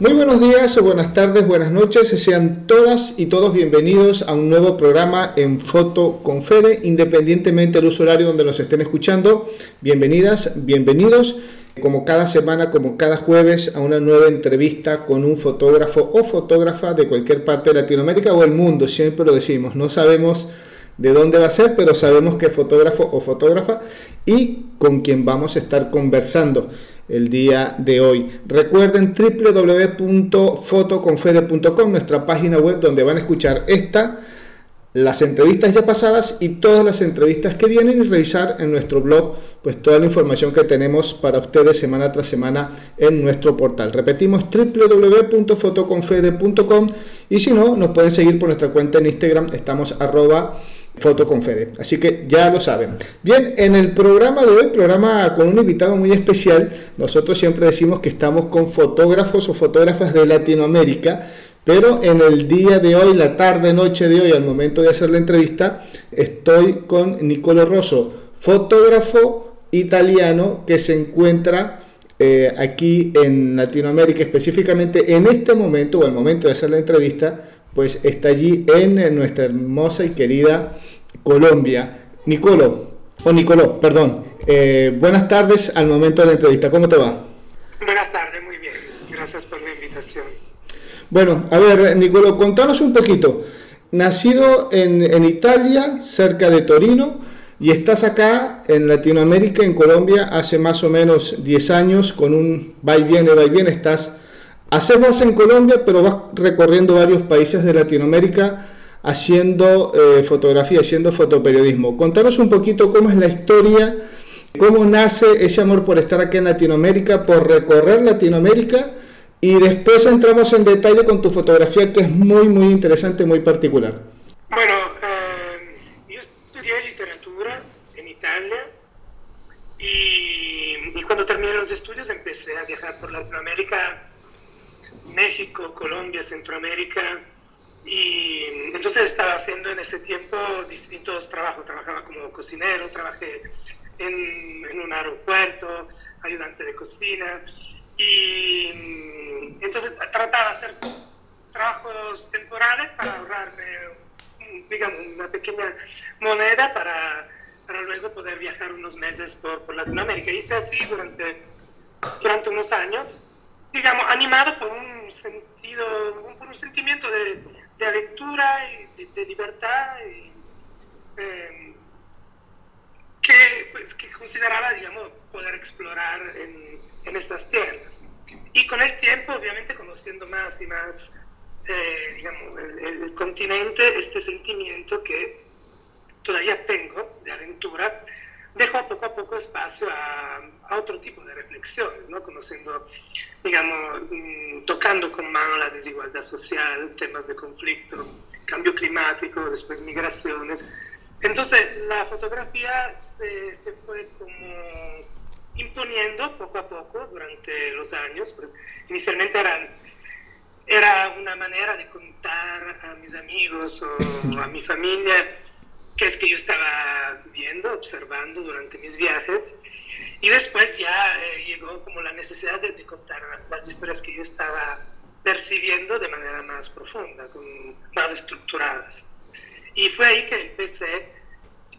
Muy buenos días, buenas tardes, buenas noches. Sean todas y todos bienvenidos a un nuevo programa en Foto con Fede, independientemente del uso horario donde nos estén escuchando. Bienvenidas, bienvenidos. Como cada semana, como cada jueves, a una nueva entrevista con un fotógrafo o fotógrafa de cualquier parte de Latinoamérica o el mundo. Siempre lo decimos, no sabemos de dónde va a ser, pero sabemos que fotógrafo o fotógrafa y con quien vamos a estar conversando el día de hoy. Recuerden www.fotoconfede.com, nuestra página web donde van a escuchar esta, las entrevistas ya pasadas y todas las entrevistas que vienen y revisar en nuestro blog pues toda la información que tenemos para ustedes semana tras semana en nuestro portal. Repetimos www.fotoconfede.com y si no, nos pueden seguir por nuestra cuenta en Instagram, estamos arroba Foto con Fede. Así que ya lo saben. Bien, en el programa de hoy, programa con un invitado muy especial, nosotros siempre decimos que estamos con fotógrafos o fotógrafas de Latinoamérica, pero en el día de hoy, la tarde, noche de hoy, al momento de hacer la entrevista, estoy con Nicolo Rosso, fotógrafo italiano que se encuentra eh, aquí en Latinoamérica, específicamente en este momento o al momento de hacer la entrevista, pues está allí en nuestra hermosa y querida Colombia. Nicolo, o Nicoló, perdón. Eh, buenas tardes al momento de la entrevista. ¿Cómo te va? Buenas tardes, muy bien. Gracias por la invitación. Bueno, a ver, Nicoló, contanos un poquito. Nacido en, en Italia, cerca de Torino, y estás acá en Latinoamérica, en Colombia, hace más o menos 10 años, con un va y viene, va y viene, estás Haces base en Colombia, pero vas recorriendo varios países de Latinoamérica haciendo eh, fotografía, haciendo fotoperiodismo. Contanos un poquito cómo es la historia, cómo nace ese amor por estar aquí en Latinoamérica, por recorrer Latinoamérica y después entramos en detalle con tu fotografía que es muy, muy interesante, muy particular. Bueno, eh, yo estudié literatura en Italia y, y cuando terminé los estudios empecé a viajar por Latinoamérica México, Colombia, Centroamérica. Y entonces estaba haciendo en ese tiempo distintos trabajos. Trabajaba como cocinero, trabajé en, un aeropuerto, ayudante de cocina. Y mm, entonces trataba de hacer trabajos temporales para ahorrarme, digamos, una pequeña moneda para, para luego poder viajar unos meses por, por Latinoamérica. Hice así durante, durante unos años digamos, animado por un sentido, por un sentimiento de, de aventura y de, libertad em, que, pues, que consideraba, digamos, poder explorar en, en, estas tierras. Y con el tiempo, obviamente, conociendo más y más, eh, digamos, el continente, este sentimiento que todavía tengo de aventura, dejó poco a poco espacio a, otro tipo de reflexiones, ¿no? conociendo, digamos, mm, tocando con mano la desigualdad social, temas de conflicto, cambio climático, después migraciones. Entonces la fotografía se, se fue como imponiendo poco a poco durante los años. Pues, inicialmente eran, era una manera de contar a mis amigos o a mi familia que es que yo estaba viendo, observando durante mis viajes. Y después ya eh, llegó como la necesidad de, contar las historias que yo estaba percibiendo de manera más profunda, con, más estructuradas. Y fue ahí que empecé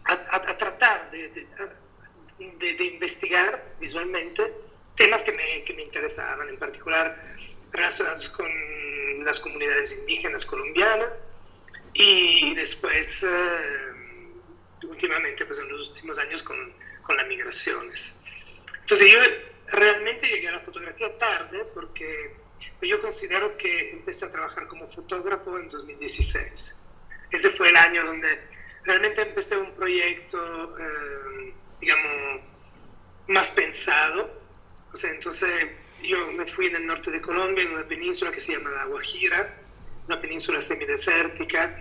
a, a, tratar de, de, de, investigar visualmente temas que me, que me, interesaban, en particular relacionados con las comunidades indígenas colombianas y después... Eh, últimamente, pues en los últimos años con, con las migraciones. Entonces yo realmente llegué a la fotografía tarde porque yo considero que empecé a trabajar como fotógrafo en 2016. Ese fue el año donde realmente empecé un proyecto, eh, digamos, más pensado. O sea, entonces yo me fui en el norte de Colombia, en una península que se llama La Guajira, una península semidesértica,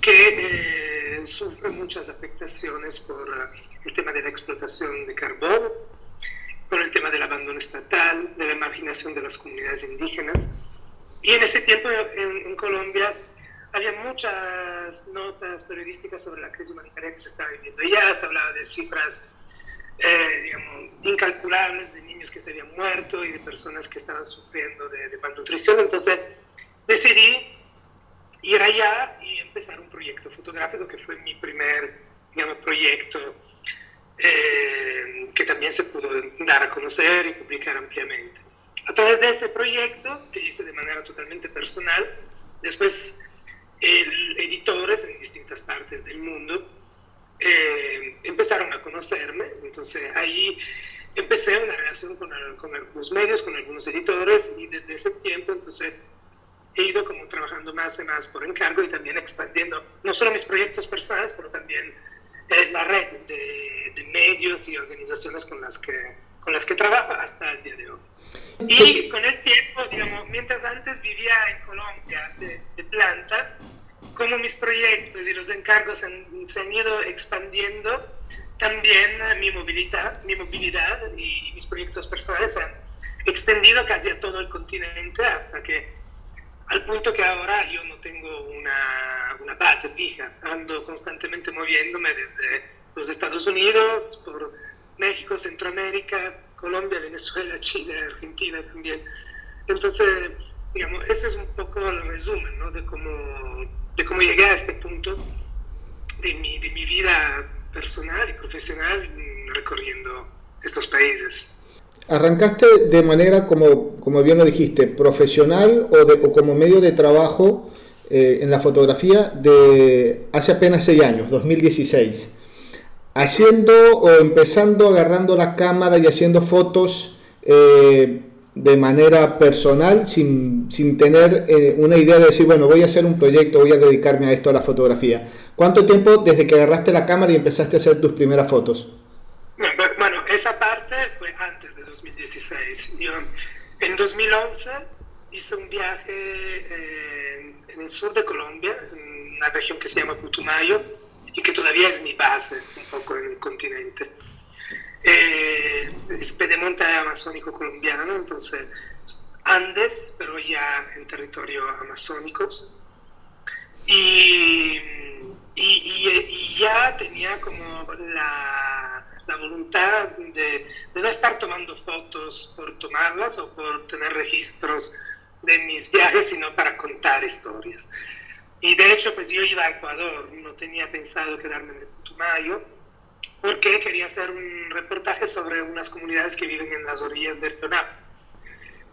que eh, sufre muchas afectaciones por eh, el tema de la explotación de carbón, por el tema del abandono estatal, de la marginación de las comunidades indígenas. Y en ese tiempo en, Colombia había muchas notas periodísticas sobre la crisis humanitaria que se estaba viviendo. Ya se hablaba de cifras, eh, digamos, incalculables de niños que se habían muerto y de personas que estaban sufriendo de, malnutrición. Entonces decidí ir allá y empezar un proyecto fotográfico que fue mi primer digamos, proyecto eh, que también se pudo dar a conocer y publicar ampliamente. A través de ese proyecto, que hice de manera totalmente personal, después el, editores en distintas partes del mundo eh, empezaron a conocerme, entonces ahí empecé una relación con, con, algunos medios, con algunos editores y desde ese tiempo entonces he ido como trabajando más y más por encargo y también expandiendo no solo mis proyectos personales, pero también eh, la red de, de, medios y organizaciones con las que, con las que trabajo hasta el día de hoy. Y con el tiempo, digamos, mientras antes vivía en Colombia de, de planta, como mis proyectos y los encargos se han ido expandiendo, también mi movilidad, mi movilidad y mis proyectos personales se han extendido casi a todo el continente hasta que al punto que ahora yo no tengo una, una base fija, ando constantemente moviéndome desde los Estados Unidos, por México, Centroamérica, Colombia, Venezuela, Chile, Argentina también. Entonces, digamos, eso es un poco el resumen ¿no? de, cómo, de cómo llegué a este punto de mi, de mi vida personal y profesional recorriendo estos países. Arrancaste de manera, como, como bien lo dijiste, profesional o, de, como medio de trabajo eh, en la fotografía de hace apenas seis años, 2016 haciendo o empezando agarrando la cámara y haciendo fotos eh, de manera personal sin, sin tener eh, una idea de decir, bueno, voy a hacer un proyecto, voy a dedicarme a esto, a la fotografía. ¿Cuánto tiempo desde que agarraste la cámara y empezaste a hacer tus primeras fotos? Bueno, esa parte fue antes de 2016. Yo, en 2011 hice un viaje eh, en el sur de Colombia, en una región que se llama Putumayo, y que todavía es mi base un poco en el continente. Eh, es pedemonte amazónico colombiano, entonces Andes, pero ya en territorio amazónicos. Y, y, ya tenía como la, la voluntad de, de, no estar tomando fotos por tomarlas o por tener registros de mis viajes, sino para contar historias. Y de hecho, pues yo iba a Ecuador, no tenía pensado quedarme en Putumayo, porque quería hacer un reportaje sobre unas comunidades que viven en las orillas del Río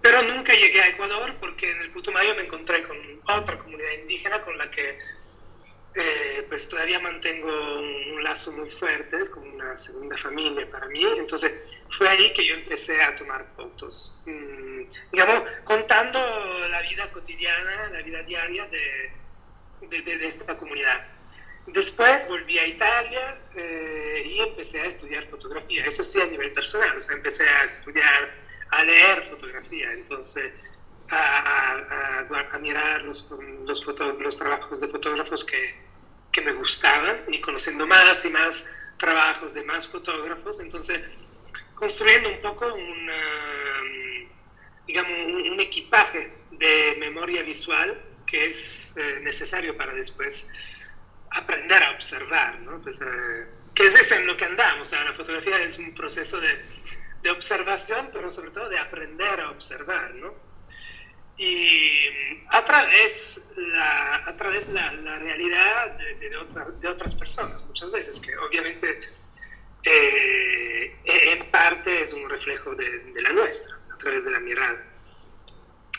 Pero nunca llegué a Ecuador porque en el Putumayo me encontré con otra comunidad indígena con la que eh, pues todavía mantengo un, lazo muy fuerte, es como una segunda familia para mí. Entonces fue ahí que yo empecé a tomar fotos, mm, digamos, contando la vida cotidiana, la vida diaria de de, esta comunidad. Después volví a Italia eh, y empecé a estudiar fotografía, eso sí a nivel personal, o sea, empecé a estudiar, a leer fotografía, entonces a, a, mirar los, los, los, trabajos de fotógrafos que, que me gustaban y conociendo más y más trabajos de más fotógrafos, entonces construyendo un poco un, digamos, un equipaje de memoria visual que es eh, necesario para después aprender a observar, ¿no? Pues, eh, que es eso en lo que andamos, o la fotografía es un proceso de, de, observación, pero sobre todo de aprender a observar, ¿no? Y a través la, a través la, la realidad de, de, de, otras personas, muchas veces, que obviamente eh, en parte es un reflejo de la nuestra, a través de la mirada.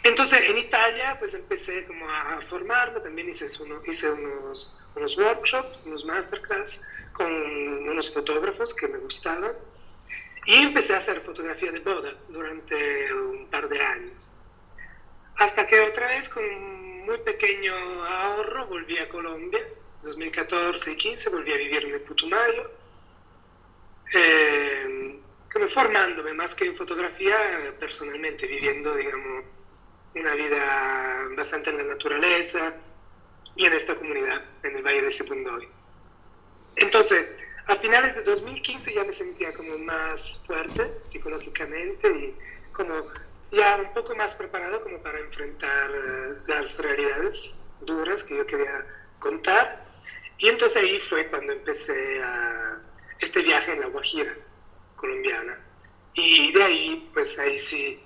Entonces en Italia pues empecé como a formarme, también hice, uno, hice unos, unos workshops, unos masterclass con unos fotógrafos que me gustaban y empecé a hacer fotografía de boda durante un par de años. Hasta que otra vez con un muy pequeño ahorro volví a Colombia, 2014 y 15 volví a vivir en el Putumayo, eh, como formándome más que en fotografía personalmente, viviendo digamos una vida bastante en la naturaleza y en esta comunidad, en el Valle de Sibundoy. Entonces, a finales de 2015 ya me sentía como más fuerte psicológicamente y como ya un poco más preparado como para enfrentar eh, las realidades duras que yo quería contar. Y entonces ahí fue cuando empecé a este viaje en la Guajira colombiana. Y de ahí pues ahí sí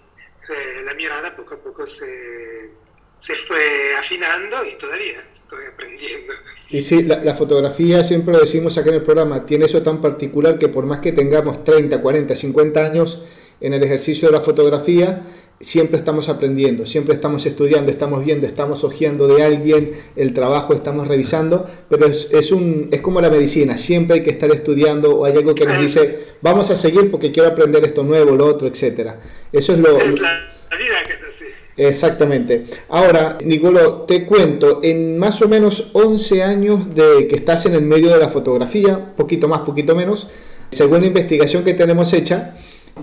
eh, la mirada poco a poco se, se fue afinando y todavía estoy aprendiendo. Y sí, la, la, fotografía, siempre lo decimos acá en el programa, tiene eso tan particular que por más que tengamos 30, 40, 50 años en el ejercicio de la fotografía, siempre estamos aprendiendo, siempre estamos estudiando, estamos viendo, estamos hojeando de alguien el trabajo, estamos revisando, pero es, es, un, es como la medicina, siempre hay que estar estudiando o hay algo que nos dice, vamos a seguir porque quiero aprender esto nuevo, lo otro, etcétera. Eso es lo... Es la vida que es así. Exactamente. Ahora, Nicolo, te cuento, en más o menos 11 años de que estás en el medio de la fotografía, poquito más, poquito menos, según la investigación que tenemos hecha,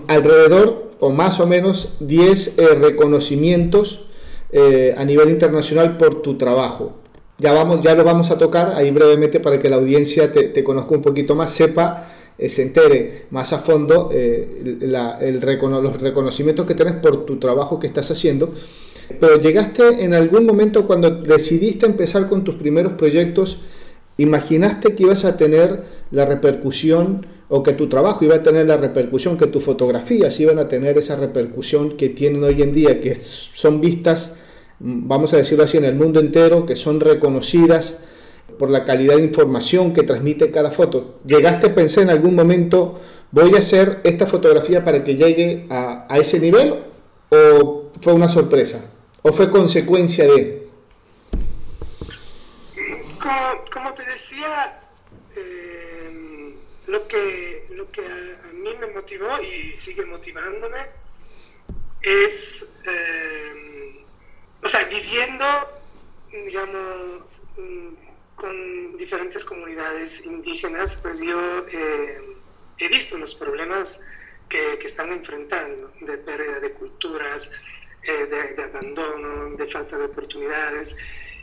alrededor o más o menos 10 eh, reconocimientos eh, a nivel internacional por tu trabajo. Ya, vamos, ya lo vamos a tocar ahí brevemente para que la audiencia te, conozca un poquito más, sepa, eh, se entere más a fondo el los reconocimientos que tienes por tu trabajo que estás haciendo. Pero llegaste en algún momento cuando decidiste empezar con tus primeros proyectos, imaginaste que ibas a tener la repercusión o que tu trabajo iba a tener la repercusión, que tus fotografías iban a tener esa repercusión que tienen hoy en día, que son vistas, mm, vamos a decirlo así, en el mundo entero, que son reconocidas por la calidad de información que transmite cada foto. ¿Llegaste a pensar en algún momento, voy a hacer esta fotografía para que llegue a, ese nivel? ¿O fue una sorpresa? ¿O fue consecuencia de...? Como, como te decía, lo que, lo que a, mí me motivó y sigue motivándome es, eh, o sea, viviendo, digamos, con diferentes comunidades indígenas, pues yo eh, he visto los problemas que, que, están enfrentando de pérdida de culturas, eh, de abandono, de falta de oportunidades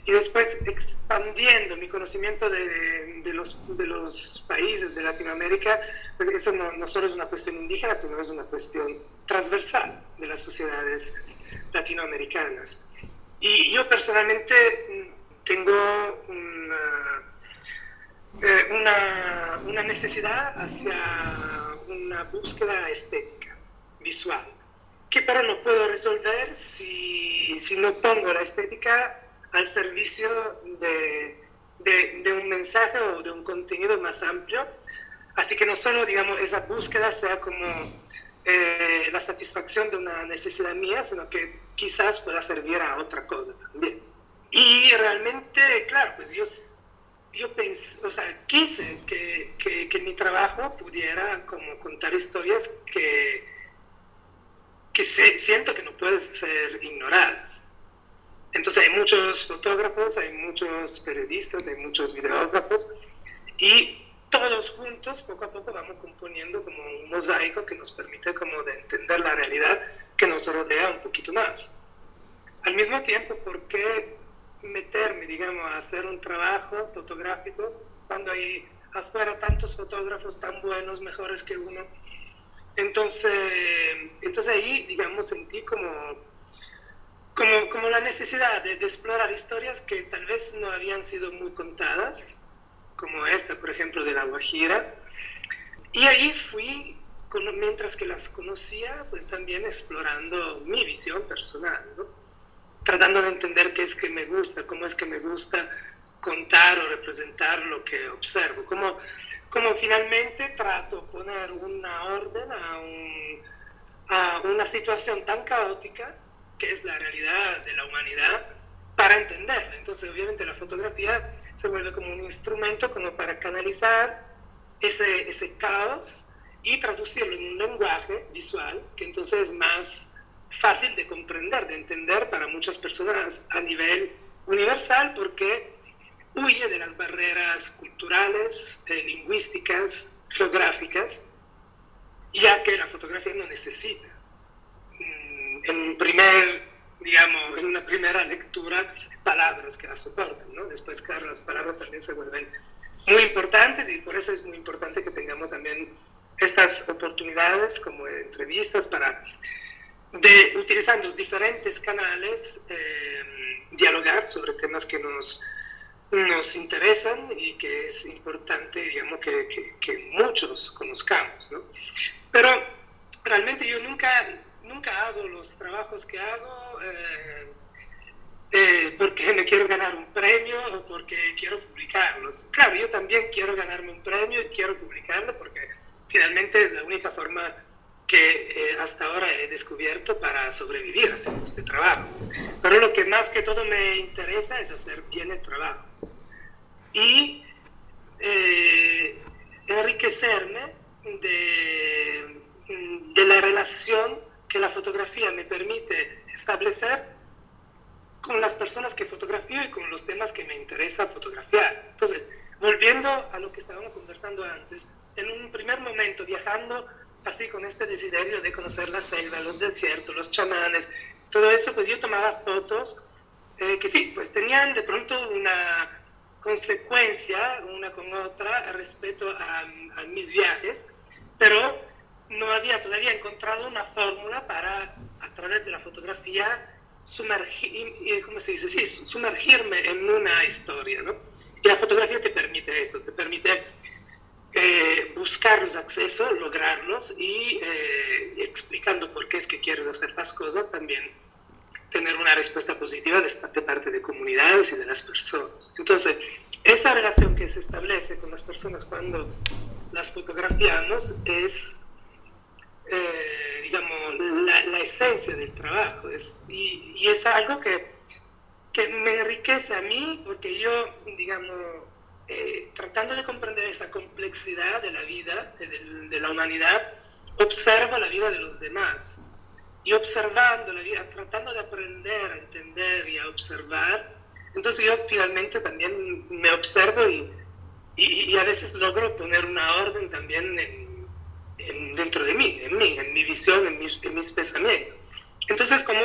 y después expandiendo mi conocimiento de, de, los, de los países de Latinoamérica, pues eso no, no, solo es una cuestión indígena, sino es una cuestión transversal de las sociedades latinoamericanas. Y yo personalmente tengo una, eh, una, una necesidad hacia una búsqueda estética, visual, que pero no puedo resolver si, si no pongo la estética al servicio de, de, un mensaje o de un contenido más amplio. Así que no solo, digamos, esa búsqueda sea como eh, la satisfacción de una necesidad mía, sino que quizás pueda servir a otra cosa también. Y realmente, claro, pues yo, yo pensé, o sea, quise que, que, que mi trabajo pudiera como contar historias que, que se, siento que no pueden ser ignoradas. Entonces hay muchos fotógrafos, hay muchos periodistas, hay muchos videógrafos y todos juntos poco a poco vamos componiendo como un mosaico que nos permite como de entender la realidad que nos rodea un poquito más. Al mismo tiempo, ¿por qué meterme, digamos, a hacer un trabajo fotográfico cuando hay afuera tantos fotógrafos tan buenos, mejores que uno? Entonces, entonces ahí, digamos, sentí como como, como la necesidad de, de, explorar historias que tal vez no habían sido muy contadas, como esta, por ejemplo, de la Guajira. Y ahí fui, mientras que las conocía, pues también explorando mi visión personal, ¿no? tratando de entender qué es que me gusta, cómo es que me gusta contar o representar lo que observo, cómo, cómo finalmente trato poner una orden a, un, a una situación tan caótica que es la realidad de la humanidad, para entenderla. Entonces, obviamente, la fotografía se vuelve como un instrumento como para canalizar ese, ese caos y traducirlo en un lenguaje visual que entonces es más fácil de comprender, de entender para muchas personas a nivel universal porque huye de las barreras culturales, eh, lingüísticas, geográficas, ya que la fotografía no necesita en primer, digamos, en una primera lectura, palabras que las soportan, ¿no? Después, claro, las palabras también se vuelven muy importantes y por eso es muy importante que tengamos también estas oportunidades como entrevistas para, de, utilizando los diferentes canales, eh, dialogar sobre temas que nos, nos interesan y que es importante, digamos, que, que, que muchos conozcamos, ¿no? Pero realmente yo nunca nunca hago los trabajos que hago eh, porque me quiero ganar un premio o porque quiero publicarlos. Claro, yo también quiero ganarme un premio y quiero publicarlo porque finalmente es la única forma que eh, hasta ahora he descubierto para sobrevivir haciendo este trabajo. Pero lo que más que todo me interesa es hacer bien el trabajo y eh, enriquecerme de, de la relación que la fotografía me permite establecer con las personas que fotografío y con los temas que me interesa fotografiar. Entonces, volviendo a lo que estábamos conversando antes, en un primer momento viajando así con este desiderio de conocer la selva, los desiertos, los chamanes, todo eso, pues yo tomaba fotos eh, que sí, pues tenían de pronto una consecuencia una con otra respecto a, a mis viajes, pero no había todavía encontrado una fórmula para, a través de la fotografía, sumergir, ¿cómo se dice? Sumergirme en una historia, ¿no? Y la fotografía te permite eso, te permite eh, buscar los accesos, lograrlos y eh, explicando por qué es que quieres hacer las cosas, también tener una respuesta positiva de, de parte de comunidades y de las personas. Entonces, esa relación que se establece con las personas cuando las fotografiamos es eh, digamos, la, esencia del trabajo. Es, y, es algo que, que, me enriquece a mí porque yo, digamos, eh, tratando de comprender esa complejidad de la vida, de, la humanidad, observo la vida de los demás. Y observando la vida, tratando de aprender a entender y a observar, entonces yo finalmente también me observo y, y, y a veces logro poner una orden también en, dentro de mí, en mí, en mi visión, en mis, en mis pensamientos. Entonces como,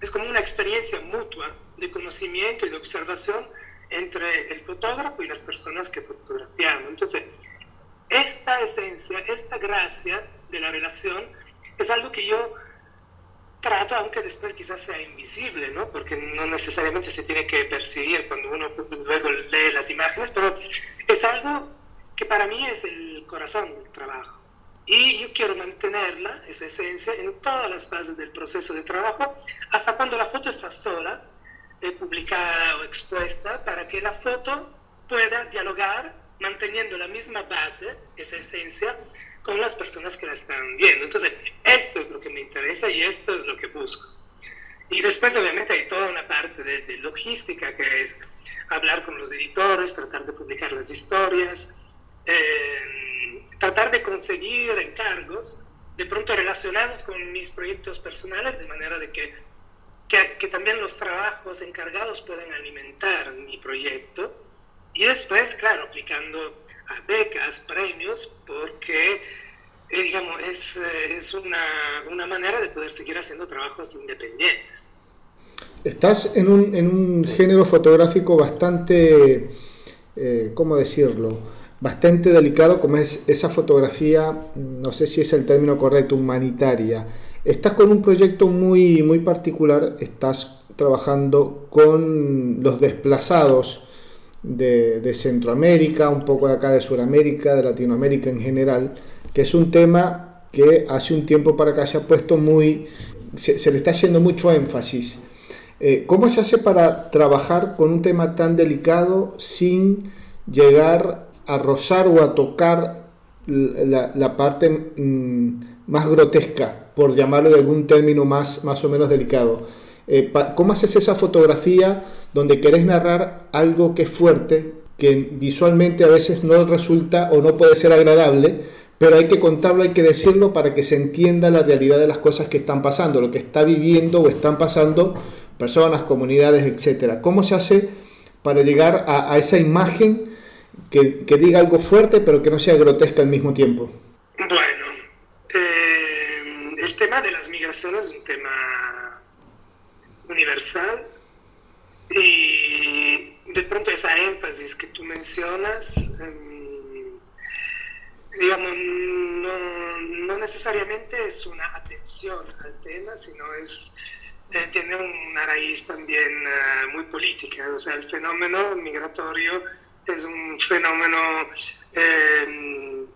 es como una experiencia mutua de conocimiento y de observación entre el fotógrafo y las personas que fotografiamos. Entonces, esta esencia, esta gracia de la relación es algo que yo trato, aunque después quizás sea invisible, ¿no? Porque no necesariamente se tiene que percibir cuando uno luego lee las imágenes, pero es algo que para mí es el corazón del trabajo. Y yo quiero mantenerla, esa esencia, en todas las fases del proceso de trabajo, hasta cuando la foto está sola, eh, publicada o expuesta, para que la foto pueda dialogar manteniendo la misma base, esa esencia, con las personas que la están viendo. Entonces, esto es lo que me interesa y esto es lo que busco. Y después, obviamente, hay toda una parte de, de logística que es hablar con los editores, tratar de publicar las historias. Eh, tratar de conseguir encargos de pronto relacionados con mis proyectos personales, de manera de que, que, también los trabajos encargados puedan alimentar mi proyecto. Y después, claro, aplicando a becas, premios, porque, eh, digamos, es, eh, es una, una, manera de poder seguir haciendo trabajos independientes. Estás en un, en un género fotográfico bastante, eh, ¿cómo decirlo? Bastante delicado como es esa fotografía, no sé si es el término correcto, humanitaria. Estás con un proyecto muy, muy particular, estás trabajando con los desplazados de, Centroamérica, un poco de acá de Sudamérica, de Latinoamérica en general, que es un tema que hace un tiempo para acá se ha puesto muy, se, le está haciendo mucho énfasis. Eh, ¿Cómo se hace para trabajar con un tema tan delicado sin llegar a rozar o a tocar la, parte mm, más grotesca, por llamarlo de algún término más, más o menos delicado. Eh, ¿Cómo haces esa fotografía donde querés narrar algo que es fuerte, que visualmente a veces no resulta o no puede ser agradable, pero hay que contarlo, hay que decirlo para que se entienda la realidad de las cosas que están pasando, lo que está viviendo o están pasando personas, comunidades, etcétera. ¿Cómo se hace para llegar a, a esa imagen que, que, diga algo fuerte pero que no sea grotesca al mismo tiempo? Bueno, eh, el tema de las migraciones es un tema universal y de pronto esa énfasis que tú mencionas, eh, digamos, no, no, necesariamente es una atención al tema, sino es... Eh, tiene una raíz también muy política, o sea, el fenómeno migratorio es un fenómeno eh,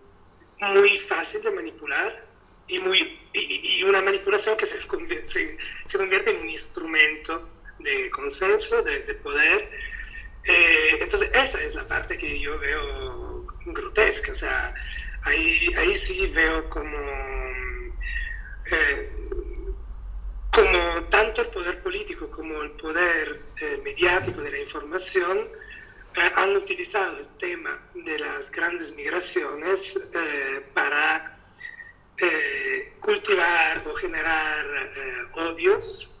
muy fácil de manipular y, muy, y, una manipulación que se, se, se convierte en un instrumento de consenso, de, poder. Eh, entonces, esa es la parte que yo veo grotesca. O sea, ahí, ahí sí veo como, eh, como tanto el poder político como el poder eh, mediático de la información han utilizado el tema de las grandes migraciones para cultivar o generar odios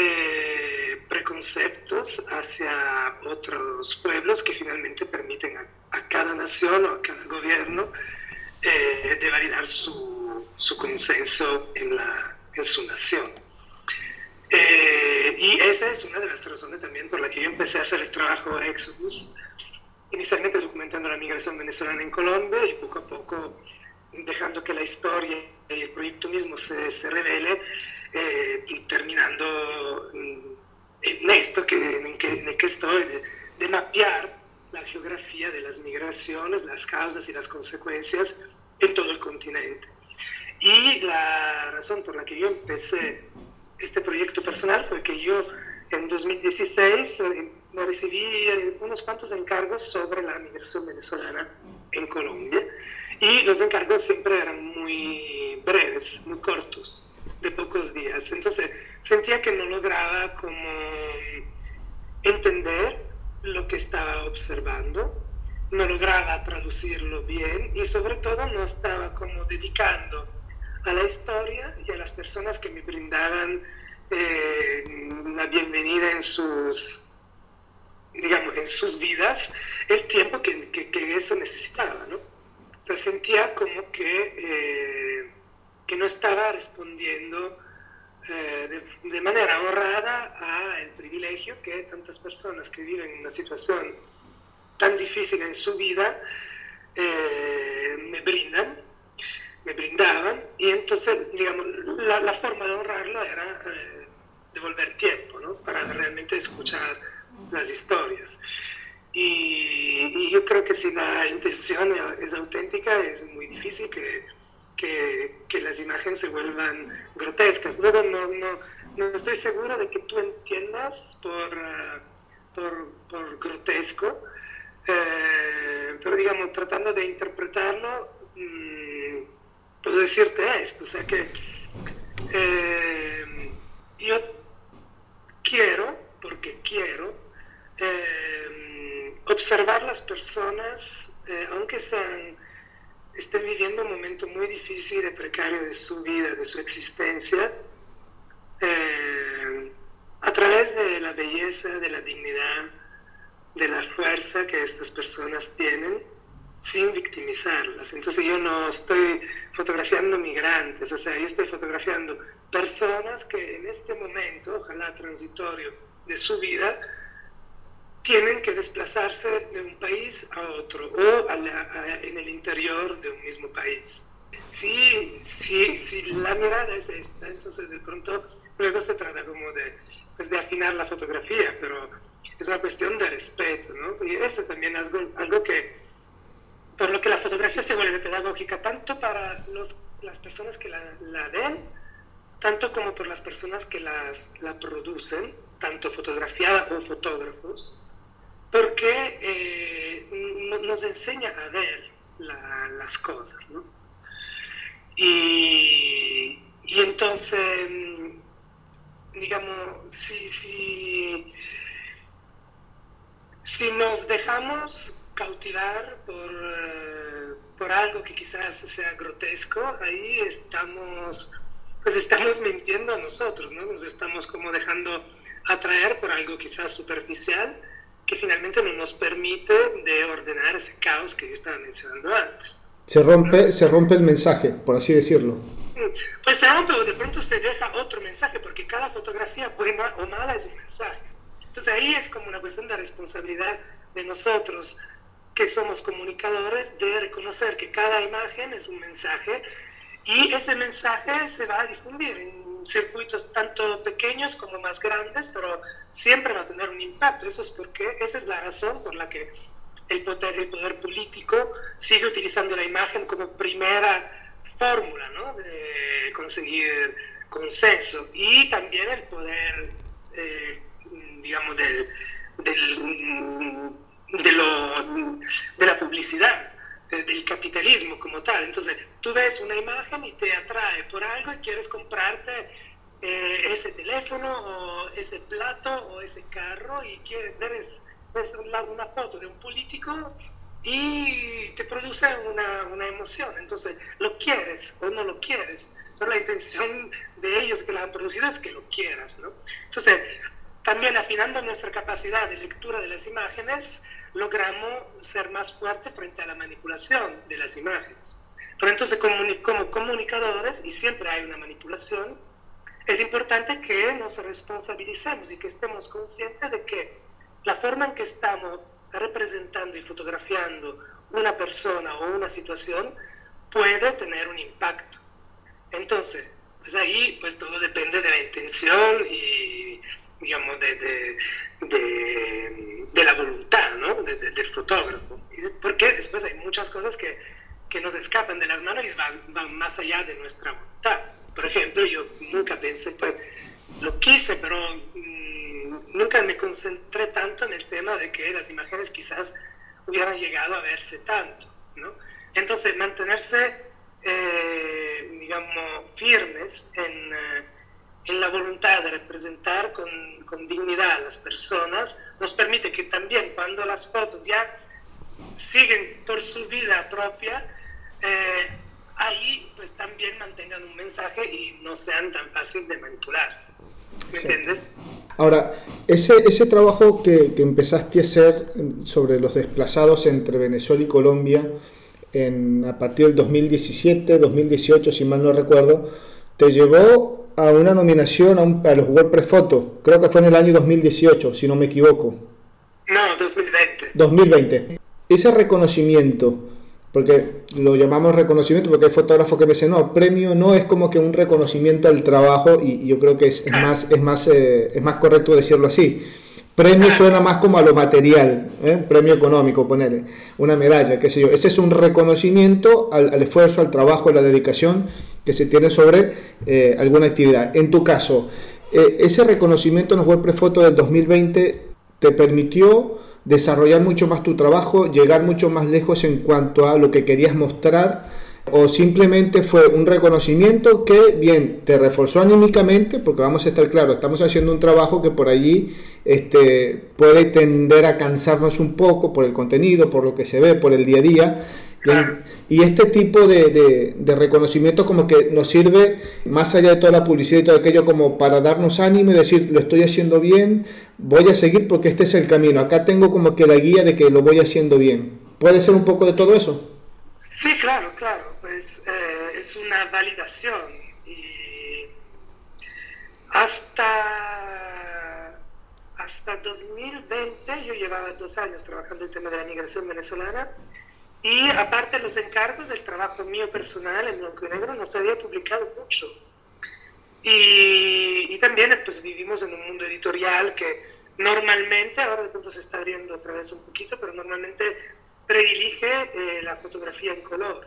eh, preconceptos hacia otros pueblos que finalmente permiten a, cada nación o a cada gobierno eh, de validar su, su consenso en, su nación. Eh, y esa es una de las razones también por la que yo empecé a hacer el trabajo Exodus, inicialmente documentando la migración venezolana en Colombia y poco a poco dejando que la historia y el proyecto mismo se, se revele eh, terminando en esto que, en, que, que estoy, de, mapear la geografía de las migraciones, las causas y las consecuencias en todo el continente. Y la razón por la que yo empecé este proyecto personal fue que yo en 2016 eh, recibí eh, unos cuantos encargos sobre la migración venezolana en Colombia y los encargos siempre eran muy breves, muy cortos de pocos días. Entonces sentía que no lograba como entender lo que estaba observando, no lograba traducirlo bien y sobre todo no estaba como dedicando a la historia y a las personas que me brindaban eh, la bienvenida en sus, digamos, en sus vidas, el tiempo que, que, eso necesitaba, ¿no? O sentía como que... Eh, que no estaba respondiendo eh, de, manera honrada al privilegio que tantas personas que viven en una situación tan difícil en su vida me brindan, me brindaban, y entonces, digamos, la, forma de honrarlo era eh, devolver tiempo, ¿no? Para realmente escuchar las historias. Y, y, yo creo que si la intención es auténtica, es muy difícil que que, que, las imágenes se vuelvan grotescas. Luego no, no, no estoy seguro de que tú entiendas por, uh, por, por, grotesco, eh, pero digamos, tratando de interpretarlo, mmm, puedo decirte esto, o sea que eh, yo quiero, porque quiero, eh, observar las personas, aunque sean estén viviendo un momento muy difícil y precario de su vida, de su existencia, eh, a través de la belleza, de la dignidad, de la fuerza que estas personas tienen, sin victimizarlas. Entonces yo no estoy fotografiando migrantes, o sea, yo estoy fotografiando personas que en este momento, ojalá transitorio de su vida, tienen que desplazarse de un país a otro o en el interior de un mismo país. Si, si, si la mirada es esta, entonces de pronto luego se trata como de, pues de afinar la fotografía, pero es una cuestión de respeto, ¿no? Y eso también es algo, algo que, por lo que la fotografía se vuelve pedagógica, tanto para los, las personas que la, la ven, tanto como por las personas que las, la producen, tanto fotografiada o fotógrafos, porque eh, nos enseña a ver las cosas, ¿no? Y, entonces, digamos, si, si, si nos dejamos cautivar por, eh, por algo que quizás sea grotesco, ahí estamos, pues estamos mintiendo a nosotros, ¿no? Nos estamos como dejando atraer por algo quizás superficial que finalmente no nos permite de ordenar ese caos que yo estaba mencionando antes. Se rompe, se rompe el mensaje, por así decirlo. Mm, pues se rompe o de pronto se deja otro mensaje, porque cada fotografía, buena o mala, es un mensaje. Entonces ahí es como una cuestión de responsabilidad de nosotros, que somos comunicadores, de reconocer que cada imagen es un mensaje y ese mensaje se va a difundir en circuitos tanto pequeños como más grandes, pero siempre va a tener un impacto. Eso es porque esa es la razón por la que el poder, el poder político sigue utilizando la imagen como primera fórmula, ¿no? conseguir consenso y también el poder, eh, digamos, del, del, de, lo, de la publicidad del capitalismo como tal. Entonces, tú ves una imagen y te atrae por algo y quieres comprarte eh, ese teléfono o ese plato o ese carro y quieres ver una foto de un político y te produce una, una, emoción. Entonces, lo quieres o no lo quieres, pero la intención de ellos que la han producido es que lo quieras, ¿no? Entonces, también afinando nuestra capacidad de lectura de las imágenes, logramos ser más fuertes frente a la manipulación de las imágenes. Pero entonces, como comunicadores, y siempre hay una manipulación, es importante que nos responsabilicemos y que estemos conscientes de que la forma en que estamos representando y fotografiando una persona o una situación puede tener un impacto. Entonces, pues ahí pues todo depende de la intención y digamos de, de, la voluntad ¿no? del fotógrafo. Porque después hay muchas cosas que, que nos escapan de las manos y van, van más allá de nuestra voluntad. Por ejemplo, yo nunca pensé, pues, lo quise, pero mm, nunca me concentré tanto en el tema de que las imágenes quizás hubieran llegado a verse tanto, ¿no? Entonces, mantenerse, eh, digamos, firmes en, eh, en, la voluntad de representar con, con dignidad a las personas nos permite que también cuando las fotos ya siguen por su vida propia, eh, ahí pues también mantengan un mensaje y no sean tan fáciles de manipularse. ¿Me entiendes? Ahora, ese, ese trabajo que, que, empezaste a hacer sobre los desplazados entre Venezuela y Colombia en, a partir del 2017, 2018, si mal no recuerdo, te llevó a una nominación a, un, a los WordPress Photo. Creo que fue en el año 2018, si no me equivoco. No, 2020. 2020. Ese reconocimiento porque lo llamamos reconocimiento, porque hay fotógrafos que me dicen, no, premio no es como que un reconocimiento al trabajo, y, yo creo que es, es más, es, más, eh, es más correcto decirlo así. Premio suena más como a lo material, ¿eh? premio económico, ponerle una medalla, qué sé yo. Ese es un reconocimiento al, al esfuerzo, al trabajo, a la dedicación que se tiene sobre eh, alguna actividad. En tu caso, ese reconocimiento en los WordPress Photo del 2020 te permitió desarrollar mucho más tu trabajo, llegar mucho más lejos en cuanto a lo que querías mostrar o simplemente fue un reconocimiento que bien te reforzó anímicamente porque vamos a estar claros estamos haciendo un trabajo que por allí este, puede tender a cansarnos un poco por el contenido por lo que se ve por el día a día y, este tipo de, de, reconocimiento como que nos sirve, más allá de toda la publicidad y todo aquello, como para darnos ánimo y decir, lo estoy haciendo bien, voy a seguir porque este es el camino. Acá tengo como que la guía de que lo voy haciendo bien. ¿Puede ser un poco de todo eso? Sí, claro, claro. Pues eh, es una validación. Y hasta, hasta 2020 yo llevaba dos años trabajando el tema de la migración venezolana y aparte los encargos, el trabajo mío personal en blanco y negro no se había publicado mucho. Y, y, también pues vivimos en un mundo editorial que normalmente, ahora de pronto se está abriendo otra vez un poquito, pero normalmente predilige eh, la fotografía en color.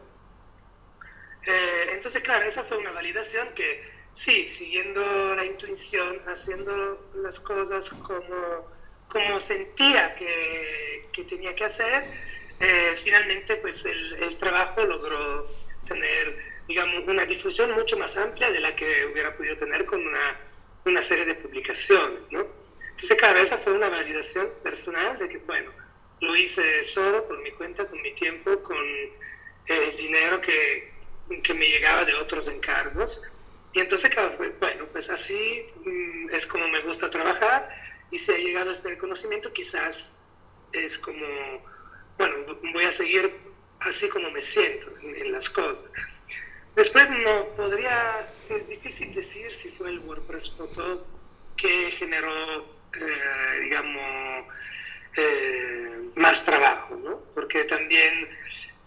Eh, entonces, claro, esa fue una validación que sí, siguiendo la intuición, haciendo las cosas como, como sentía que, que tenía que hacer, eh, finalmente pues el, el, trabajo logró tener, digamos, una difusión mucho más amplia de la que hubiera podido tener con una, una serie de publicaciones, ¿no? Entonces, claro, esa fue una validación personal de que, bueno, lo hice solo, por mi cuenta, con mi tiempo, con el dinero que, que me llegaba de otros encargos. Y entonces, bueno, pues así mm, es como me gusta trabajar y si ha llegado a este reconocimiento, quizás es como bueno, voy a seguir así como me siento en, las cosas. Después no podría, es difícil decir si fue el WordPress Photo que generó, eh, digamos, eh, más trabajo, ¿no? Porque también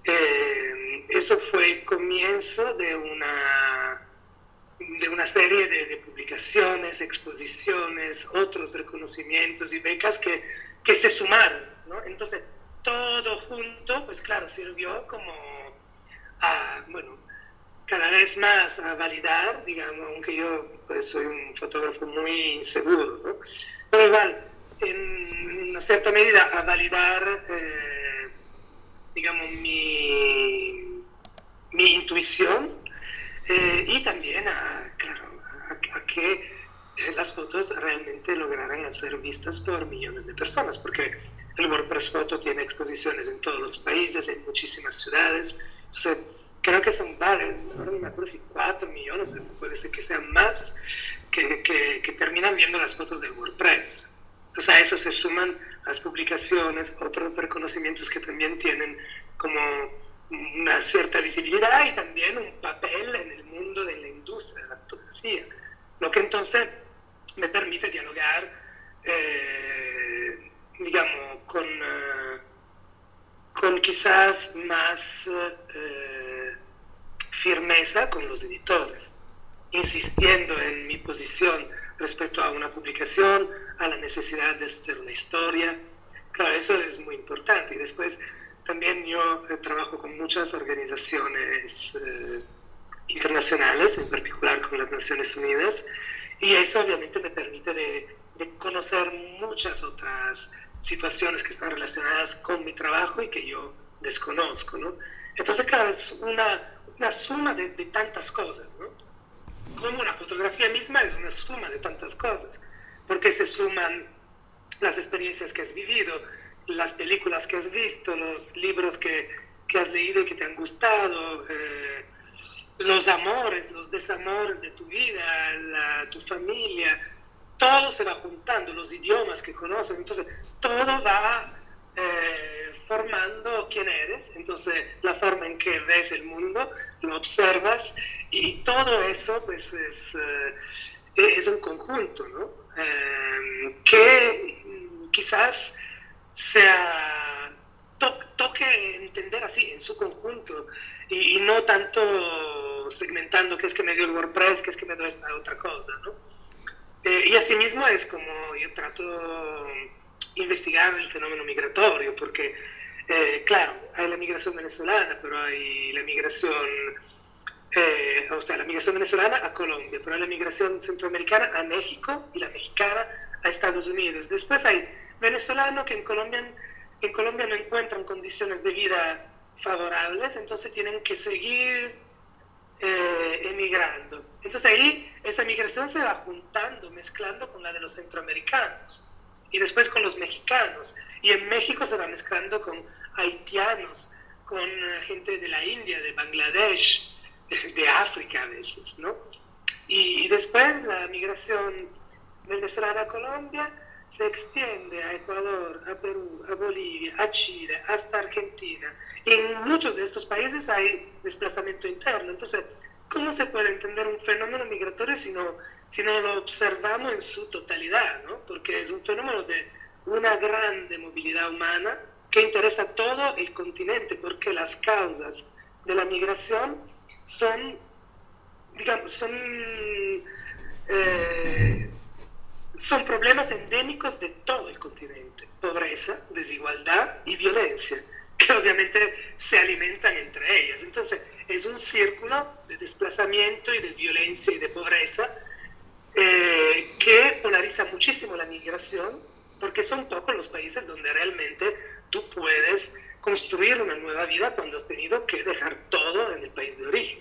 eh, eso fue el comienzo de una, de una serie de, de, publicaciones, exposiciones, otros reconocimientos y becas que, que se sumaron, ¿no? Entonces, todo junto, pues claro, sirvió como a, bueno, cada vez más a validar, digamos, aunque yo pues, soy un fotógrafo muy inseguro, pero igual, en una cierta medida, a validar, eh, digamos, mi, mi intuición eh, y también a, a, que las fotos realmente lograran ser vistas por millones de personas, porque el WordPress Photo tiene exposiciones en todos los países, en muchísimas ciudades. Entonces, creo que son ahora no me acuerdo si 4 millones, puede ser que sean más, que, que, que, terminan viendo las fotos del WordPress. Entonces a eso se suman las publicaciones, otros reconocimientos que también tienen como una cierta visibilidad y también un papel en el mundo de la industria de la fotografía, lo que entonces me permite dialogar, eh, digamos, con, uh, con quizás más uh, firmeza con los editores, insistiendo en mi posición respecto a una publicación, a la necesidad de hacer una historia. Claro, eso es muy importante. Y después también yo eh, trabajo con muchas organizaciones eh, internacionales, en particular con las Naciones Unidas, y eso obviamente me permite de, conocer muchas otras situaciones que están relacionadas con mi trabajo y que yo desconozco, ¿no? Entonces, claro, es una, una suma de, de, tantas cosas, ¿no? Como una fotografía misma es una suma de tantas cosas, porque se suman las experiencias que has vivido, las películas que has visto, los libros que, que has leído y que te han gustado, eh, los amores, los desamores de tu vida, la, tu familia, todo se va juntando, los idiomas que conoces, entonces todo va eh, formando quién eres, entonces la forma en que ves el mundo, lo observas y todo eso pues es, eh, es un conjunto, ¿no? que quizás sea, toque entender así, en su conjunto, y, no tanto segmentando qué es que me dio el WordPress, qué es que me dio esta otra cosa, ¿no? Eh, y asimismo es como yo trato investigar el fenómeno migratorio, porque, eh, claro, hay la migración venezolana, pero hay la migración, eh, o sea, la migración venezolana a Colombia, pero hay la migración centroamericana a México y la mexicana a Estados Unidos. Después hay venezolanos que en Colombia, en Colombia no encuentran condiciones de vida favorables, entonces tienen que seguir eh, emigrando. Entonces ahí esa migración se va juntando, mezclando con la de los centroamericanos y después con los mexicanos. Y en México se va mezclando con haitianos, con eh, gente de la India, de Bangladesh, de África a veces, ¿no? Y, y después la migración venezolana a Colombia se extiende a Ecuador, a Perú, a Bolivia, a Chile, hasta Argentina. Y en muchos de estos países hay desplazamiento interno. Entonces, ¿cómo se puede entender un fenómeno migratorio si no, si no lo observamos en su totalidad? ¿no? Porque es un fenómeno de una grande movilidad humana que interesa a todo el continente, porque las causas de la migración son, digamos, son... Eh, son problemas endémicos de todo el continente. Pobreza, desigualdad y violencia, que obviamente se alimentan entre ellas. Entonces, es un círculo de desplazamiento y de violencia y de pobreza eh, que polariza muchísimo la migración, porque son pocos los países donde realmente tú puedes construir una nueva vida cuando has tenido que dejar todo en el país de origen.